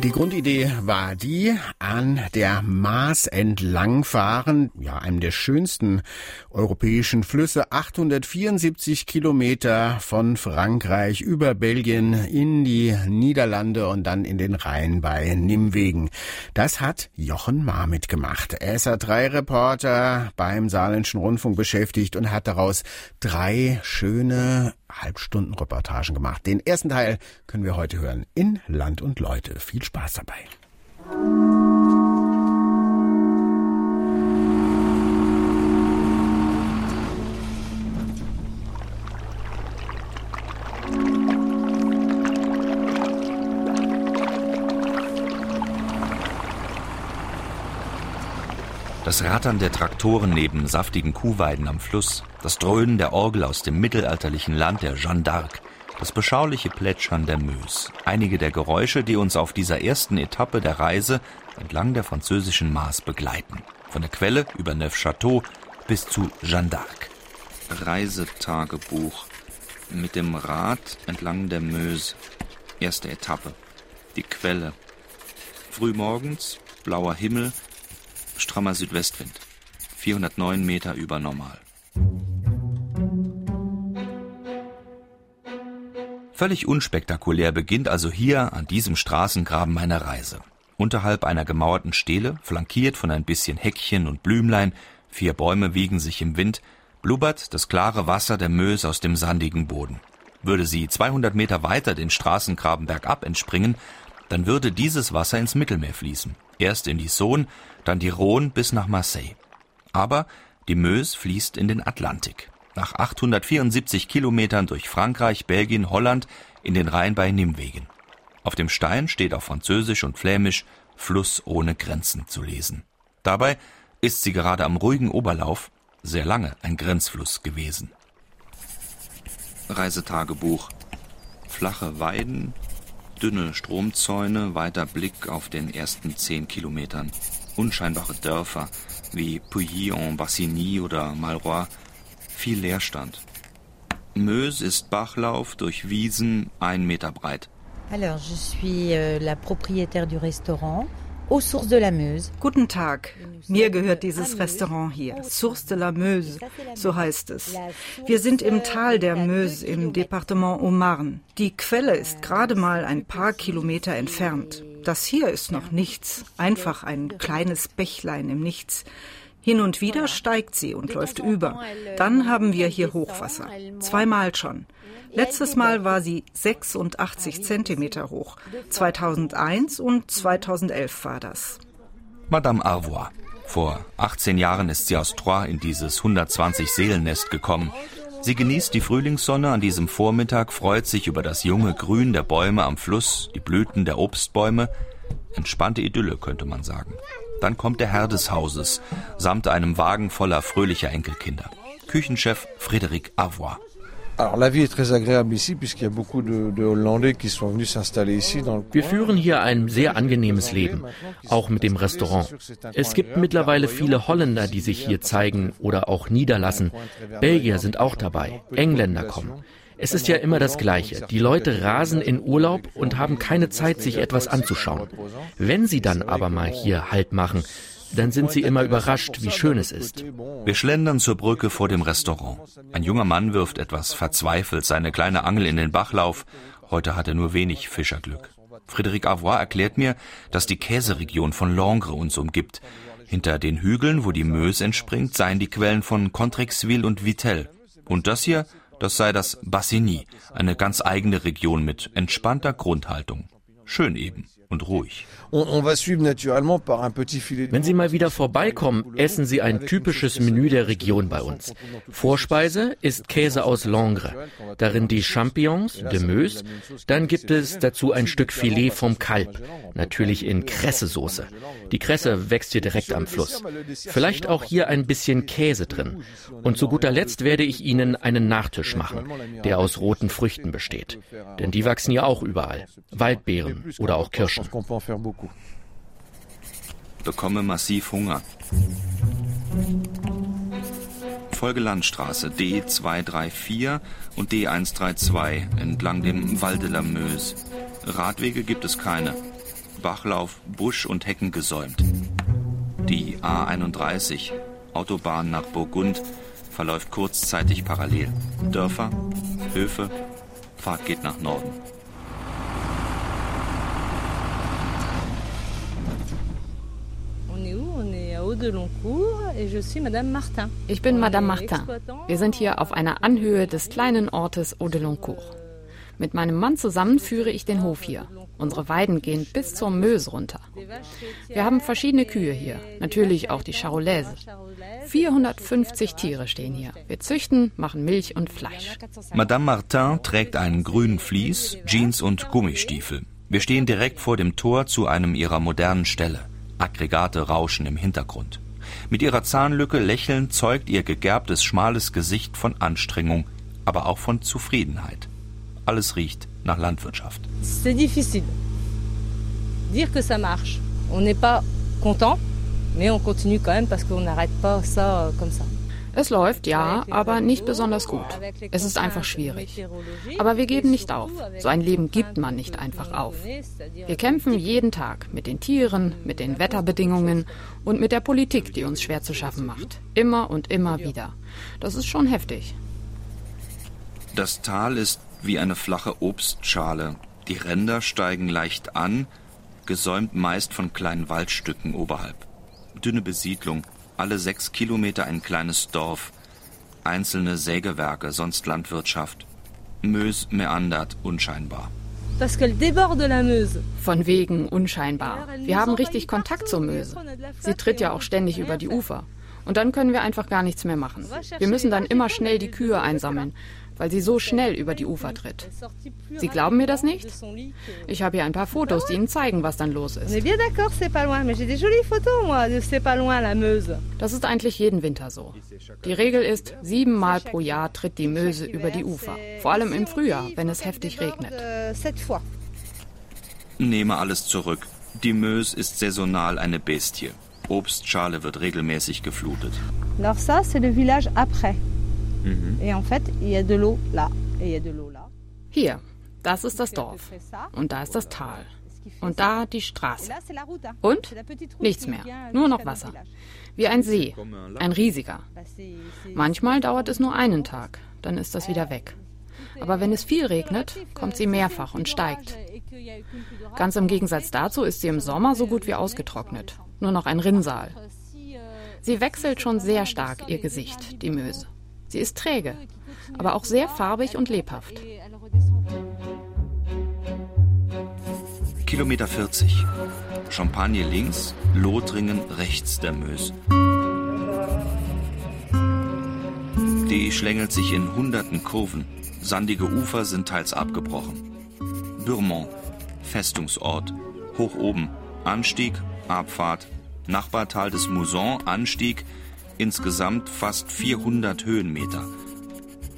Die Grundidee war die, an der Maas entlangfahren, ja, einem der schönsten europäischen Flüsse, 874 Kilometer von Frankreich über Belgien in die Niederlande und dann in den Rhein bei Nimwegen. Das hat Jochen Marmit gemacht. Er ist reporter beim Saarländischen Rundfunk beschäftigt und hat daraus drei schöne Halbstunden-Reportagen gemacht. Den ersten Teil können wir heute hören in Land und Leute. Viel Spaß dabei. Das Rattern der Traktoren neben saftigen Kuhweiden am Fluss, das Dröhnen der Orgel aus dem mittelalterlichen Land der Jeanne d'Arc, das beschauliche Plätschern der Meuse. Einige der Geräusche, die uns auf dieser ersten Etappe der Reise entlang der französischen Maas begleiten. Von der Quelle über Neufchâteau bis zu Jeanne d'Arc. Reisetagebuch. Mit dem Rad entlang der Meuse. Erste Etappe. Die Quelle. Frühmorgens, blauer Himmel, strammer Südwestwind. 409 Meter über Normal. Völlig unspektakulär beginnt also hier an diesem Straßengraben meine Reise. Unterhalb einer gemauerten Stele, flankiert von ein bisschen Heckchen und Blümlein, vier Bäume wiegen sich im Wind, blubbert das klare Wasser der Mös aus dem sandigen Boden. Würde sie 200 Meter weiter den Straßengraben bergab entspringen, dann würde dieses Wasser ins Mittelmeer fließen. Erst in die Saône, dann die Rhône bis nach Marseille. Aber die Meuse fließt in den Atlantik. Nach 874 Kilometern durch Frankreich, Belgien, Holland in den Rhein bei Nimwegen. Auf dem Stein steht auf Französisch und Flämisch Fluss ohne Grenzen zu lesen. Dabei ist sie gerade am ruhigen Oberlauf sehr lange ein Grenzfluss gewesen. Reisetagebuch. Flache Weiden, dünne Stromzäune, weiter Blick auf den ersten zehn Kilometern. Unscheinbare Dörfer wie Pouilly-en-Bassigny oder Malroy, viel Leerstand. Meuse ist Bachlauf durch Wiesen ein Meter breit. Alors, je suis euh, la propriétaire du restaurant aux Sources de la Meuse. Guten Tag. Mir gehört dieses Restaurant hier. Source de la Meuse, so heißt es. Wir sind im Tal der Meuse im Departement Haut-Marne. Die Quelle ist gerade mal ein paar Kilometer entfernt. Das hier ist noch nichts, einfach ein kleines Bächlein im Nichts. Hin und wieder steigt sie und läuft über. Dann haben wir hier Hochwasser. Zweimal schon. Letztes Mal war sie 86 Zentimeter hoch. 2001 und 2011 war das. Madame Arvois. Vor 18 Jahren ist sie aus Troyes in dieses 120 Seelennest gekommen. Sie genießt die Frühlingssonne an diesem Vormittag, freut sich über das junge Grün der Bäume am Fluss, die Blüten der Obstbäume. Entspannte Idylle, könnte man sagen. Dann kommt der Herr des Hauses, samt einem Wagen voller fröhlicher Enkelkinder. Küchenchef Frédéric Avois. Wir führen hier ein sehr angenehmes Leben, auch mit dem Restaurant. Es gibt mittlerweile viele Holländer, die sich hier zeigen oder auch niederlassen. Belgier sind auch dabei, Engländer kommen. Es ist ja immer das Gleiche. Die Leute rasen in Urlaub und haben keine Zeit, sich etwas anzuschauen. Wenn sie dann aber mal hier Halt machen, dann sind sie immer überrascht, wie schön es ist. Wir schlendern zur Brücke vor dem Restaurant. Ein junger Mann wirft etwas verzweifelt seine kleine Angel in den Bachlauf. Heute hat er nur wenig Fischerglück. Frédéric Avois erklärt mir, dass die Käseregion von Langres uns umgibt. Hinter den Hügeln, wo die Meuse entspringt, seien die Quellen von Contrexville und Vittel. Und das hier, das sei das Bassigny, eine ganz eigene Region mit entspannter Grundhaltung. Schön eben und ruhig. Wenn Sie mal wieder vorbeikommen, essen Sie ein typisches Menü der Region bei uns. Vorspeise ist Käse aus Langres, darin die Champignons, de Meuse, dann gibt es dazu ein Stück Filet vom Kalb, natürlich in Kressesoße. Die Kresse wächst hier direkt am Fluss. Vielleicht auch hier ein bisschen Käse drin. Und zu guter Letzt werde ich Ihnen einen Nachtisch machen, der aus roten Früchten besteht. Denn die wachsen ja auch überall. Waldbeeren oder auch Kirschen bekomme massiv Hunger. Folge Landstraße D234 und D132 entlang dem Val de la Meuse. Radwege gibt es keine. Bachlauf, Busch und Hecken gesäumt. Die A31, Autobahn nach Burgund, verläuft kurzzeitig parallel. Dörfer, Höfe, Fahrt geht nach Norden. Ich bin Madame Martin. Wir sind hier auf einer Anhöhe des kleinen Ortes Audeloncourt. Mit meinem Mann zusammen führe ich den Hof hier. Unsere Weiden gehen bis zur Meuse runter. Wir haben verschiedene Kühe hier, natürlich auch die Charolaise. 450 Tiere stehen hier. Wir züchten, machen Milch und Fleisch. Madame Martin trägt einen grünen Vlies, Jeans und Gummistiefel. Wir stehen direkt vor dem Tor zu einem ihrer modernen Ställe. Aggregate rauschen im Hintergrund. Mit ihrer Zahnlücke lächelnd zeugt ihr gegerbtes, schmales Gesicht von Anstrengung, aber auch von Zufriedenheit. Alles riecht nach Landwirtschaft. C'est difficile. Dire que ça marche. On n'est pas content, mais on continue quand même parce qu'on n'arrête pas ça euh, comme ça. Es läuft, ja, aber nicht besonders gut. Es ist einfach schwierig. Aber wir geben nicht auf. So ein Leben gibt man nicht einfach auf. Wir kämpfen jeden Tag mit den Tieren, mit den Wetterbedingungen und mit der Politik, die uns schwer zu schaffen macht. Immer und immer wieder. Das ist schon heftig. Das Tal ist wie eine flache Obstschale. Die Ränder steigen leicht an, gesäumt meist von kleinen Waldstücken oberhalb. Dünne Besiedlung, alle sechs Kilometer ein kleines Dorf, einzelne Sägewerke, sonst Landwirtschaft. Meuse meandert unscheinbar. Von wegen unscheinbar. Wir haben richtig Kontakt zur Möse. Sie tritt ja auch ständig über die Ufer. Und dann können wir einfach gar nichts mehr machen. Wir müssen dann immer schnell die Kühe einsammeln weil sie so schnell über die Ufer tritt. Sie glauben mir das nicht? Ich habe hier ein paar Fotos, die Ihnen zeigen, was dann los ist. Das ist eigentlich jeden Winter so. Die Regel ist, siebenmal pro Jahr tritt die Möse über die Ufer. Vor allem im Frühjahr, wenn es heftig regnet. Nehme alles zurück. Die Möse ist saisonal eine Bestie. Obstschale wird regelmäßig geflutet. Alors ça, c'est le village après. Mhm. Et en fait, il y a de l'eau là. Et il y a de l'eau là. Hier, das ist das Dorf. Und da ist das Tal. Und da die Straße. Und nichts mehr, nur noch Wasser. Wie ein See, ein riesiger. Manchmal dauert es nur einen Tag, dann ist das wieder weg. Aber wenn es viel regnet, kommt sie mehrfach und steigt. Ganz im Gegensatz dazu ist sie im Sommer so gut wie ausgetrocknet. Nur noch ein Rinnsal. Sie wechselt schon sehr stark ihr Gesicht, die Möse. Sie ist träge, aber auch sehr farbig und lebhaft. Kilometer 40. Champagne links, Lothringen rechts der Meuse. Die schlängelt sich in hunderten Kurven. Sandige Ufer sind teils abgebrochen. Burmont, Festungsort, hoch oben, Anstieg, Abfahrt, Nachbartal des Mouzon, Anstieg, insgesamt fast 400 Höhenmeter.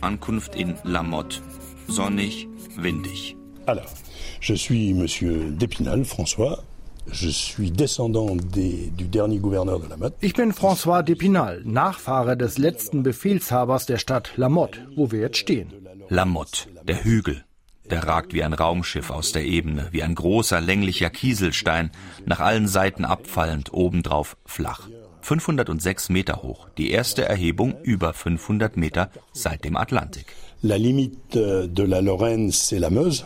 Ankunft in La Motte. Sonnig, windig. Alors, je suis Monsieur Dépinal, François. Je suis descendant des, du dernier gouverneur de La Motte. Ich bin François Dépinal, Nachfahre des letzten Befehlshabers der Stadt La Motte, wo wir jetzt stehen. La Motte, der Hügel. Der ragt wie ein Raumschiff aus der Ebene, wie ein großer länglicher Kieselstein, nach allen Seiten abfallend, obendrauf flach. 506 Meter hoch, die erste Erhebung über 500 Meter seit dem Atlantik.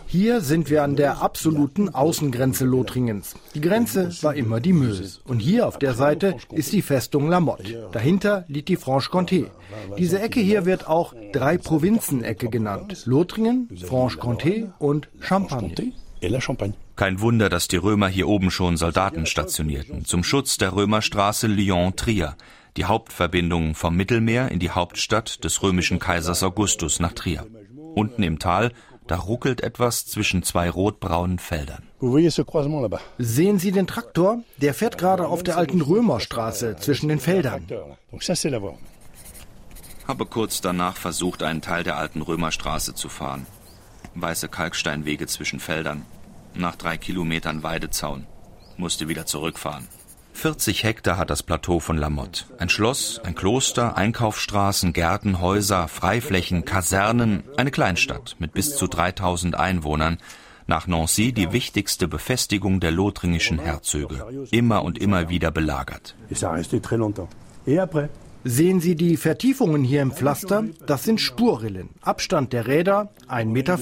Hier sind wir an der absoluten Außengrenze Lothringens. Die Grenze war immer die Meuse. Und hier auf der Seite ist die Festung La Motte. Dahinter liegt die Franche-Comté. Diese Ecke hier wird auch Drei-Provinzen-Ecke genannt. Lothringen, Franche-Comté und Champagne. Kein Wunder, dass die Römer hier oben schon Soldaten stationierten, zum Schutz der Römerstraße Lyon-Trier, die Hauptverbindung vom Mittelmeer in die Hauptstadt des römischen Kaisers Augustus nach Trier. Unten im Tal, da ruckelt etwas zwischen zwei rotbraunen Feldern. Sehen Sie den Traktor? Der fährt gerade auf der alten Römerstraße zwischen den Feldern. Habe kurz danach versucht, einen Teil der alten Römerstraße zu fahren. Weiße Kalksteinwege zwischen Feldern. Nach drei Kilometern Weidezaun. Musste wieder zurückfahren. 40 Hektar hat das Plateau von La Motte. Ein Schloss, ein Kloster, Einkaufsstraßen, Gärten, Häuser, Freiflächen, Kasernen, eine Kleinstadt mit bis zu 3000 Einwohnern. Nach Nancy die wichtigste Befestigung der lothringischen Herzöge. Immer und immer wieder belagert. Sehen Sie die Vertiefungen hier im Pflaster? Das sind Spurrillen. Abstand der Räder 1,40 Meter.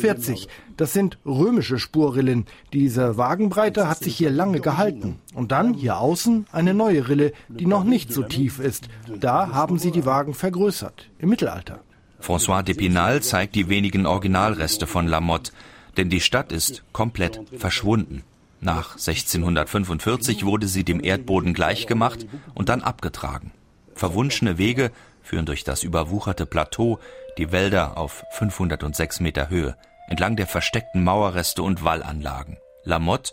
Das sind römische Spurrillen. Diese Wagenbreite hat sich hier lange gehalten. Und dann hier außen eine neue Rille, die noch nicht so tief ist. Da haben sie die Wagen vergrößert. Im Mittelalter. François d'Epinal zeigt die wenigen Originalreste von La Motte. Denn die Stadt ist komplett verschwunden. Nach 1645 wurde sie dem Erdboden gleichgemacht und dann abgetragen. Verwunschene Wege führen durch das überwucherte Plateau, die Wälder auf 506 Meter Höhe, entlang der versteckten Mauerreste und Wallanlagen. La Motte,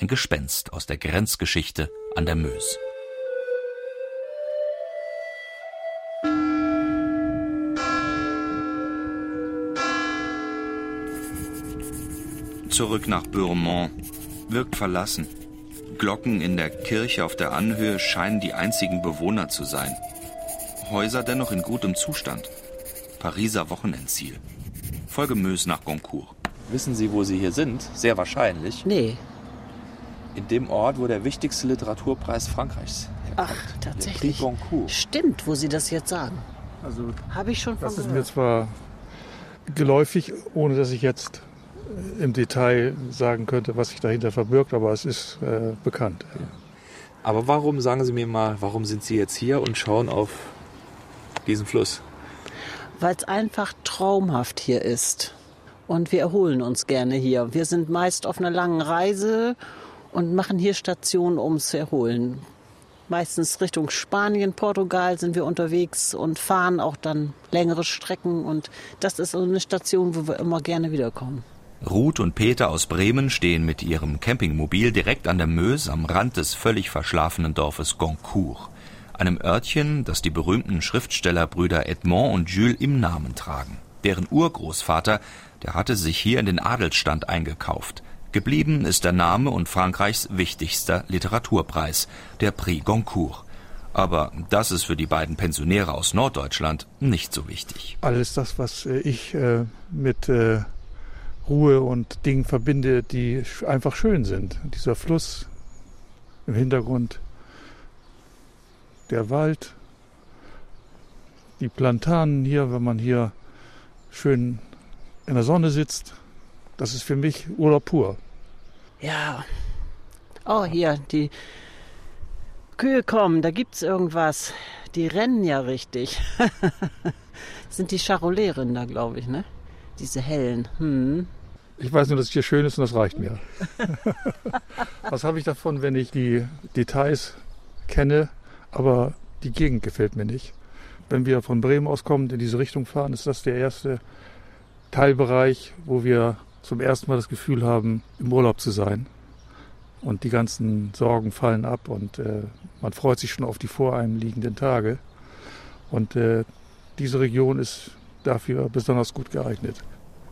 ein Gespenst aus der Grenzgeschichte an der Meuse. Zurück nach Bourmont. Wirkt verlassen. Glocken in der Kirche auf der Anhöhe scheinen die einzigen Bewohner zu sein. Häuser dennoch in gutem Zustand. Pariser Wochenendziel. Folge Mös nach Goncourt. Wissen Sie, wo Sie hier sind? Sehr wahrscheinlich. Nee. In dem Ort, wo der wichtigste Literaturpreis Frankreichs herkommt. Ach, tatsächlich. Goncourt. Stimmt, wo Sie das jetzt sagen. Also, habe ich schon Das ist mir zwar geläufig, ohne dass ich jetzt im Detail sagen könnte, was sich dahinter verbirgt, aber es ist äh, bekannt. Aber warum, sagen Sie mir mal, warum sind Sie jetzt hier und schauen auf diesen Fluss? Weil es einfach traumhaft hier ist. Und wir erholen uns gerne hier. Wir sind meist auf einer langen Reise und machen hier Stationen, um zu erholen. Meistens Richtung Spanien, Portugal sind wir unterwegs und fahren auch dann längere Strecken. Und das ist so eine Station, wo wir immer gerne wiederkommen. Ruth und Peter aus Bremen stehen mit ihrem Campingmobil direkt an der Meuse am Rand des völlig verschlafenen Dorfes Goncourt, einem Örtchen, das die berühmten Schriftstellerbrüder Edmond und Jules im Namen tragen. Deren Urgroßvater, der hatte sich hier in den Adelsstand eingekauft. Geblieben ist der Name und Frankreichs wichtigster Literaturpreis, der Prix Goncourt. Aber das ist für die beiden Pensionäre aus Norddeutschland nicht so wichtig. Alles das, was ich äh, mit äh, Ruhe und Dingen verbinde, die einfach schön sind. Dieser Fluss im Hintergrund, der Wald, die Plantanen hier, wenn man hier schön in der Sonne sitzt, das ist für mich Urlaub pur. Ja. Oh, hier, die Kühe kommen, da gibt's irgendwas. Die rennen ja richtig. sind die Charolais-Rinder, glaube ich, ne? Diese hellen. Hm. Ich weiß nur, dass es hier schön ist und das reicht mir. Was habe ich davon, wenn ich die Details kenne, aber die Gegend gefällt mir nicht? Wenn wir von Bremen aus kommen, in diese Richtung fahren, ist das der erste Teilbereich, wo wir zum ersten Mal das Gefühl haben, im Urlaub zu sein. Und die ganzen Sorgen fallen ab und äh, man freut sich schon auf die vor einem liegenden Tage. Und äh, diese Region ist dafür besonders gut geeignet.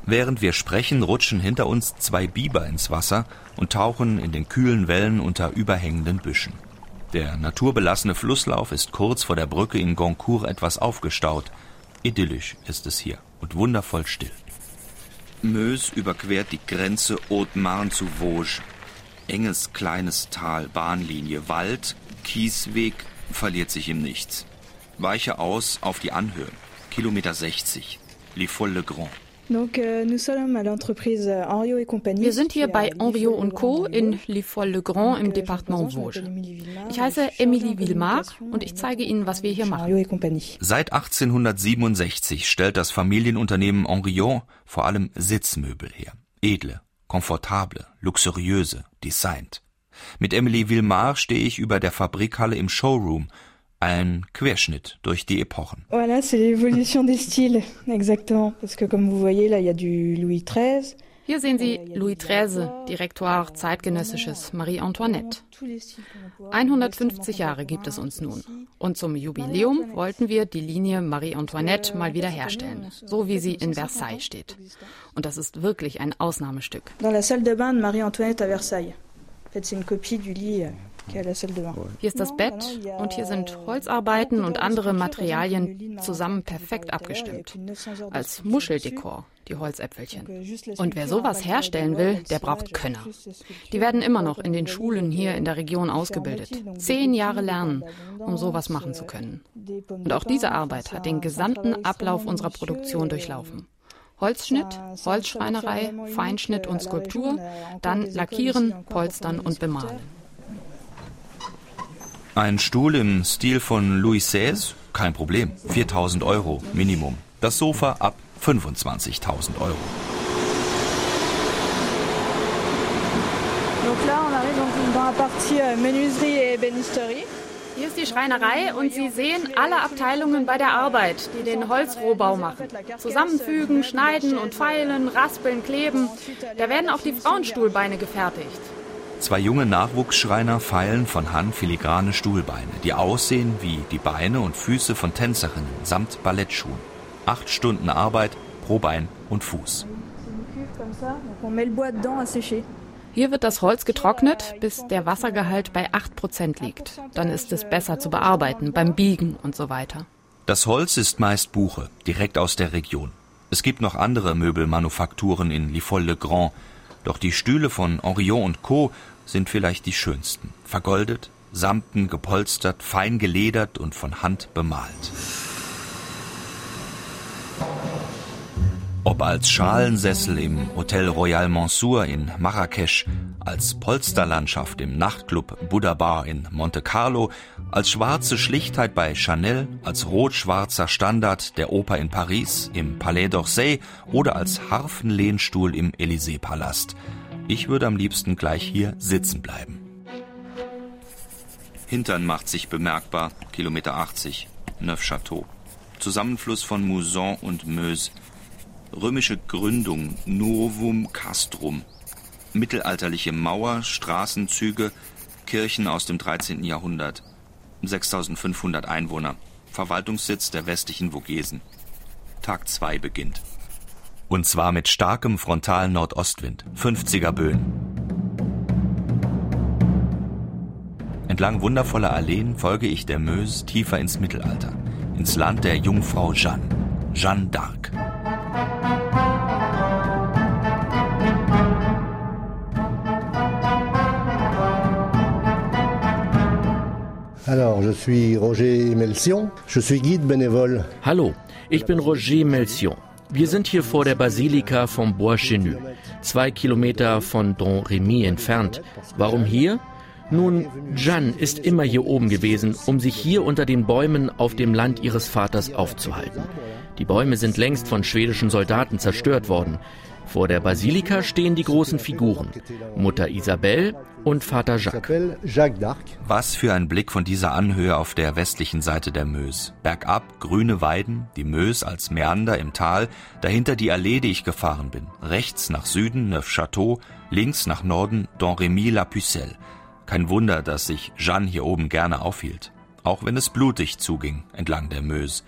Während wir sprechen, rutschen hinter uns zwei Biber ins Wasser und tauchen in den kühlen Wellen unter überhängenden Büschen. Der naturbelassene Flusslauf ist kurz vor der Brücke in Goncourt etwas aufgestaut. Idyllisch ist es hier und wundervoll still. Meuse überquert die Grenze Haute-Marne zu Vosges. Enges kleines Tal, Bahnlinie, Wald, Kiesweg verliert sich im Nichts. Weiche aus auf die Anhöhe. Kilometer 60. Les Folles-le-Grand. Euh, Wir sind hier bei Henriot Co. in Les Folles-le-Grand im Departement Vosges. Ich heiße Emilie Villemar und ich zeige Ihnen, was wir hier machen. Seit 1867 stellt das Familienunternehmen Henriot vor allem Sitzmöbel her. Edle, komfortable, luxuriöse, designt. Mit Emilie Villemar stehe ich über der Fabrikhalle im Showroom ein Querschnitt durch die Epochen. Voilà, c'est l'évolution des styles, exactement. Parce que comme vous voyez, là, il y a du Louis XIII. Hier sehen Sie Louis XIII, Direktoire Zeitgenössisches, Marie Antoinette. 150 Jahre gibt es uns nun. Und zum Jubiläum wollten wir die Linie Marie Antoinette mal wieder herstellen, so wie sie in Versailles steht. Und das ist wirklich ein Ausnahmestück. Dans la salle de bain de Marie Antoinette à Versailles. En fait, c'est une copie du lit Hier ist das Bett und hier sind Holzarbeiten und andere Materialien zusammen perfekt abgestimmt. Als Muscheldekor, die Holzäpfelchen. Und wer sowas herstellen will, der braucht Könner. Die werden immer noch in den Schulen hier in der Region ausgebildet. Zehn Jahre lernen, um sowas machen zu können. Und auch diese Arbeit hat den gesamten Ablauf unserer Produktion durchlaufen. Holzschnitt, Holzschreinerei, Feinschnitt und Skulptur, dann Lackieren, Polstern und Bemalen. Ein Stuhl im Stil von Louis XVI? Kein Problem. 4000 Euro Minimum. Das Sofa ab 25.000 Euro. Euh. Hier ist die Schreinerei und Sie sehen alle Abteilungen bei der Arbeit, die den Holzrohbau machen. Zusammenfügen, schneiden und feilen, raspeln, kleben. Da werden auch die Frauenstuhlbeine gefertigt. Zwei junge Nachwuchsschreiner feilen von Hand filigrane Stuhlbeine, die aussehen wie die Beine und Füße von Tänzerinnen samt Ballettschuhen. Acht Stunden Arbeit pro Bein und Fuß. Hier wird das Holz getrocknet, bis der Wassergehalt bei 8% liegt. Dann ist es besser zu bearbeiten, beim Biegen und so weiter. Das Holz ist meist Buche, direkt aus der Region. Es gibt noch andere Möbelmanufakturen in Lifol-le-Grand, doch die Stühle von Orion und Co. sind vielleicht die schönsten. Vergoldet, samten, gepolstert, fein geledert und von Hand bemalt. Ob als Schalensessel im Hotel Royal Mansour in Marrakesch, als Polsterlandschaft im Nachtclub Buddha Bar in Monte Carlo, als schwarze Schlichtheit bei Chanel, als rot-schwarzer Standard der Oper in Paris, im Palais d'Orsay oder als Harfenlehnstuhl im Élysée-Palast. Ich würde am liebsten gleich hier sitzen bleiben. Hintern macht sich bemerkbar, Kilometer 80, Neufchâteau. Zusammenfluss von Mouzon und Meuse. Römische Gründung, Novum Castrum. Mittelalterliche Mauer, Straßenzüge, Kirchen aus dem 13. Jahrhundert. 6500 Einwohner. Verwaltungssitz der westlichen Vogesen. Tag 2 beginnt. Und zwar mit starkem frontalen Nordostwind, 50er Böen. Entlang wundervoller Alleen folge ich der Meuse tiefer ins Mittelalter, ins Land der Jungfrau Jeanne, Jeanne d'Arc. Alors, je suis Roger Melcion, je suis guide bénévole. Hallo, ich bin Roger Melcion. Wir sind hier vor der Basilika von Bois-Chenu, zwei Kilometer von Don Remy entfernt. Warum hier? Nun, Jeanne ist immer hier oben gewesen, um sich hier unter den Bäumen auf dem Land ihres Vaters aufzuhalten. Die Bäume sind längst von schwedischen Soldaten zerstört worden. Vor der Basilika stehen die großen Figuren, Mutter Isabel und Vater Jacques. Was für ein Blick von dieser Anhöhe auf der westlichen Seite der Meuse. Bergab grüne Weiden, die Meuse als Meander im Tal, dahinter die Allee, die ich gefahren bin. Rechts nach Süden Neufchâteau, links nach Norden Don Remy la Pucelle. Kein Wunder, dass sich Jeanne hier oben gerne aufhielt. Auch wenn es blutig zuging entlang der Meuse.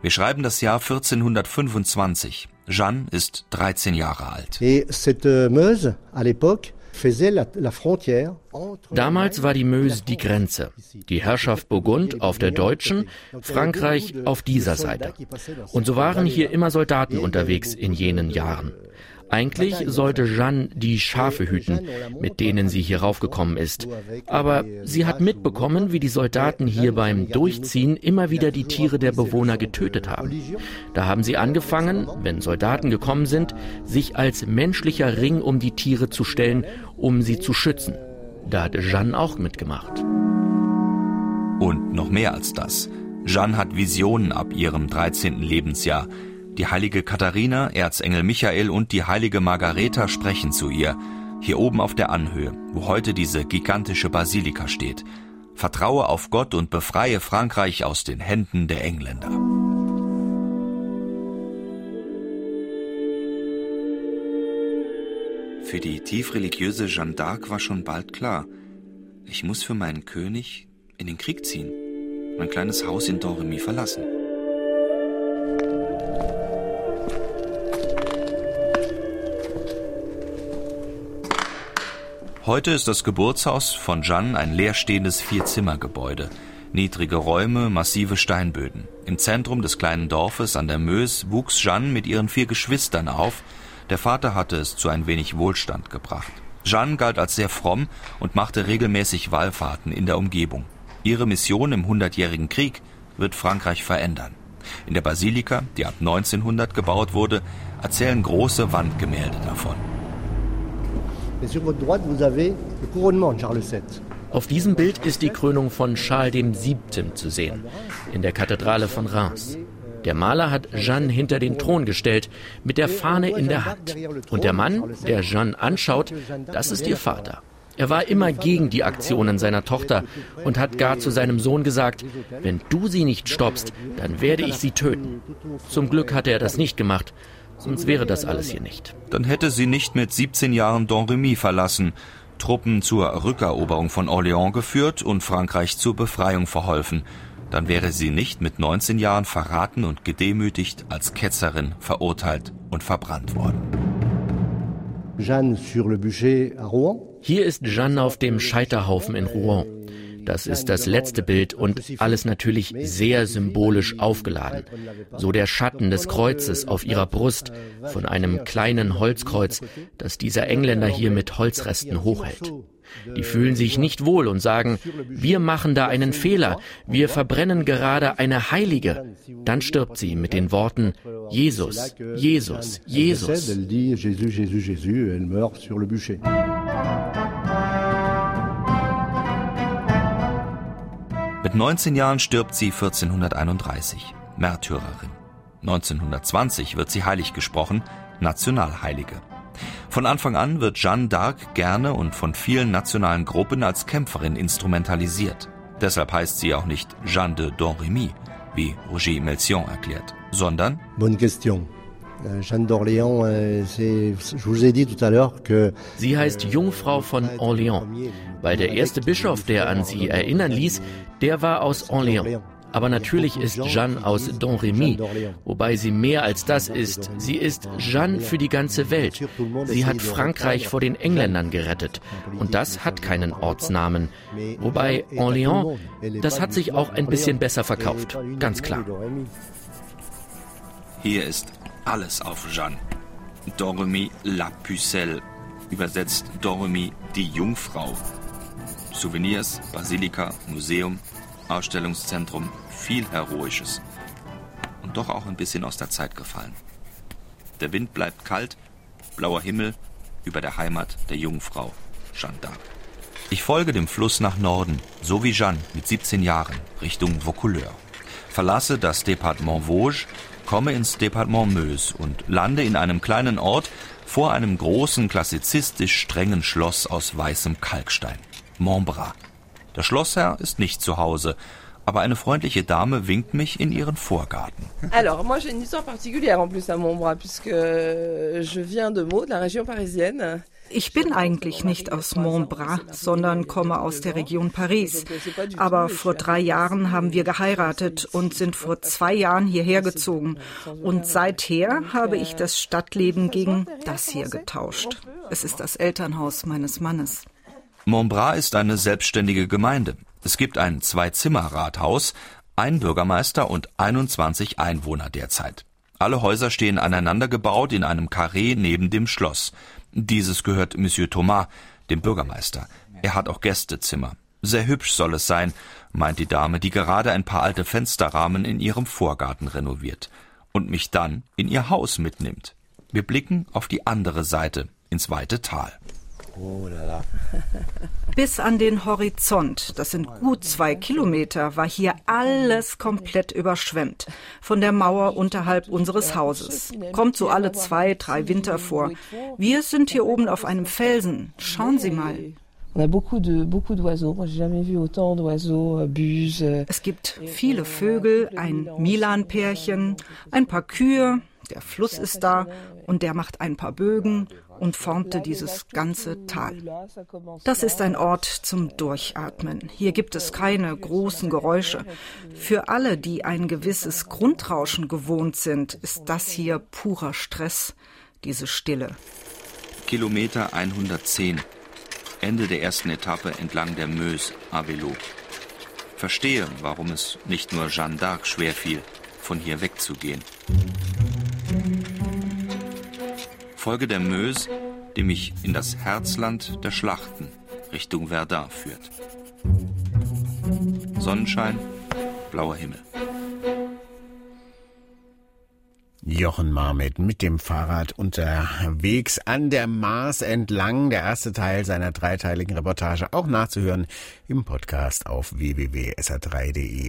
Wir schreiben das Jahr 1425. Jeanne ist 13 Jahre alt. Damals war die Meuse die Grenze. Die Herrschaft Burgund auf der deutschen, Frankreich auf dieser Seite. Und so waren hier immer Soldaten unterwegs in jenen Jahren. Eigentlich sollte Jeanne die Schafe hüten, mit denen sie hier raufgekommen ist. Aber sie hat mitbekommen, wie die Soldaten hier beim Durchziehen immer wieder die Tiere der Bewohner getötet haben. Da haben sie angefangen, wenn Soldaten gekommen sind, sich als menschlicher Ring um die Tiere zu stellen, um sie zu schützen. Da hatte Jeanne auch mitgemacht. Und noch mehr als das. Jeanne hat Visionen ab ihrem 13. Lebensjahr die heilige Katharina, Erzengel Michael und die heilige Margareta sprechen zu ihr, hier oben auf der Anhöhe, wo heute diese gigantische Basilika steht. Vertraue auf Gott und befreie Frankreich aus den Händen der Engländer. Für die tiefreligiöse Jeanne d'Arc war schon bald klar, ich muss für meinen König in den Krieg ziehen, mein kleines Haus in Doremi verlassen. Heute ist das Geburtshaus von Jeanne ein leerstehendes Vierzimmergebäude. Niedrige Räume, massive Steinböden. Im Zentrum des kleinen Dorfes an der Mös wuchs Jeanne mit ihren vier Geschwistern auf. Der Vater hatte es zu ein wenig Wohlstand gebracht. Jeanne galt als sehr fromm und machte regelmäßig Wallfahrten in der Umgebung. Ihre Mission im Hundertjährigen Krieg wird Frankreich verändern. In der Basilika, die ab 1900 gebaut wurde, erzählen große Wandgemälde davon. Auf diesem Bild ist die Krönung von Charles VII. zu sehen, in der Kathedrale von Reims. Der Maler hat Jeanne hinter den Thron gestellt, mit der Fahne in der Hand. Und der Mann, der Jeanne anschaut, das ist ihr Vater. Er war immer gegen die Aktionen seiner Tochter und hat gar zu seinem Sohn gesagt, wenn du sie nicht stoppst, dann werde ich sie töten. Zum Glück hatte er das nicht gemacht, sonst wäre das alles hier nicht. Dann hätte sie nicht mit 17 Jahren Domremy verlassen, Truppen zur Rückeroberung von Orléans geführt und Frankreich zur Befreiung verholfen. Dann wäre sie nicht mit 19 Jahren verraten und gedemütigt als Ketzerin verurteilt und verbrannt worden. Jeanne sur le bûcher à Rouen. Hier ist Jeanne auf dem Scheiterhaufen in Rouen. Das ist das letzte Bild und alles natürlich sehr symbolisch aufgeladen. So der Schatten des Kreuzes auf ihrer Brust von einem kleinen Holzkreuz, das dieser Engländer hier mit Holzresten hochhält. Die fühlen sich nicht wohl und sagen, wir machen da einen Fehler, wir verbrennen gerade eine Heilige. Dann stirbt sie mit den Worten, Jesus, Jesus, Jesus. Mit 19 Jahren stirbt sie 1431, Märtyrerin. 1920 wird sie heilig gesprochen, Nationalheilige. Von Anfang an wird Jeanne d'Arc gerne und von vielen nationalen Gruppen als Kämpferin instrumentalisiert. Deshalb heißt sie auch nicht Jeanne de Domremy, wie Roger Melcion erklärt, sondern Bonne question. Euh, Jeanne d'Orléans, euh, je vous ai dit tout à l'heure que Sie heißt Jungfrau von Orléans, weil der erste Bischof, der an sie erinnern ließ, der war aus Orléans. Aber natürlich ist Jeanne aus Domremy, wobei sie mehr als das ist. Sie ist Jeanne für die ganze Welt. Sie hat Frankreich vor den Engländern gerettet. Und das hat keinen Ortsnamen. Wobei Orléans, das hat sich auch ein bisschen besser verkauft. Ganz klar. Hier ist alles auf Jeanne. Doremi la Pucelle, übersetzt Doremi die Jungfrau. Souvenirs, Basilika, Museum, Ausstellungszentrum, viel Heroisches. Und doch auch ein bisschen aus der Zeit gefallen. Der Wind bleibt kalt, blauer Himmel über der Heimat der Jungfrau, Jeanne d'Arc. Ich folge dem Fluss nach Norden, so wie Jeanne mit 17 Jahren, Richtung Vaucouleurs. Verlasse das Departement Vosges, komme ins Departement Meuse und lande in einem kleinen Ort vor einem großen, klassizistisch strengen Schloss aus weißem Kalkstein. Montbras. Der Schlossherr ist nicht zu Hause, aber eine freundliche Dame winkt mich in ihren Vorgarten. Alors, moi j'ai une histoire particulière en plus à Montbras, puisque je viens de Meaux, de la région parisienne. Ich bin eigentlich nicht aus Montbras, sondern komme aus der Region Paris. Aber vor drei Jahren haben wir geheiratet und sind vor zwei Jahren hierher gezogen. Und seither habe ich das Stadtleben gegen das hier getauscht. Es ist das Elternhaus meines Mannes. Montbras ist eine selbstständige Gemeinde. Es gibt ein Zwei-Zimmer-Rathaus, ein Bürgermeister und 21 Einwohner derzeit. Alle Häuser stehen aneinander gebaut in einem Karree neben dem Schloss. Dieses gehört Monsieur Thomas, dem Bürgermeister. Er hat auch Gästezimmer. Sehr hübsch soll es sein, meint die Dame, die gerade ein paar alte Fensterrahmen in ihrem Vorgarten renoviert und mich dann in ihr Haus mitnimmt. Wir blicken auf die andere Seite, ins weite Tal. Oh Bis an den Horizont, das sind gut zwei Kilometer, war hier alles komplett überschwemmt. Von der Mauer unterhalb unseres Hauses. Kommt so alle zwei, drei Winter vor. Wir sind hier oben auf einem Felsen. Schauen Sie mal. Es gibt viele Vögel, ein Milan-Pärchen, ein paar Kühe, der Fluss ist da und der macht ein paar Bögen und formte dieses ganze Tal. Das ist ein Ort zum Durchatmen. Hier gibt es keine großen Geräusche. Für alle, die ein gewisses Grundrauschen gewohnt sind, ist das hier purer Stress, diese Stille. Kilometer 110. Ende der ersten Etappe entlang der Meuse à Vélo. Verstehe, warum es nicht nur Jeanne d'Arc schwerfiel, von hier wegzugehen. Folge der Meuse, die mich in das Herzland der Schlachten Richtung Verdun führt. Sonnenschein, blauer Himmel. Jochen Marmet mit dem Fahrrad unterwegs an der Mars entlang. Der erste Teil seiner dreiteiligen Reportage auch nachzuhören im Podcast auf www.sr3.de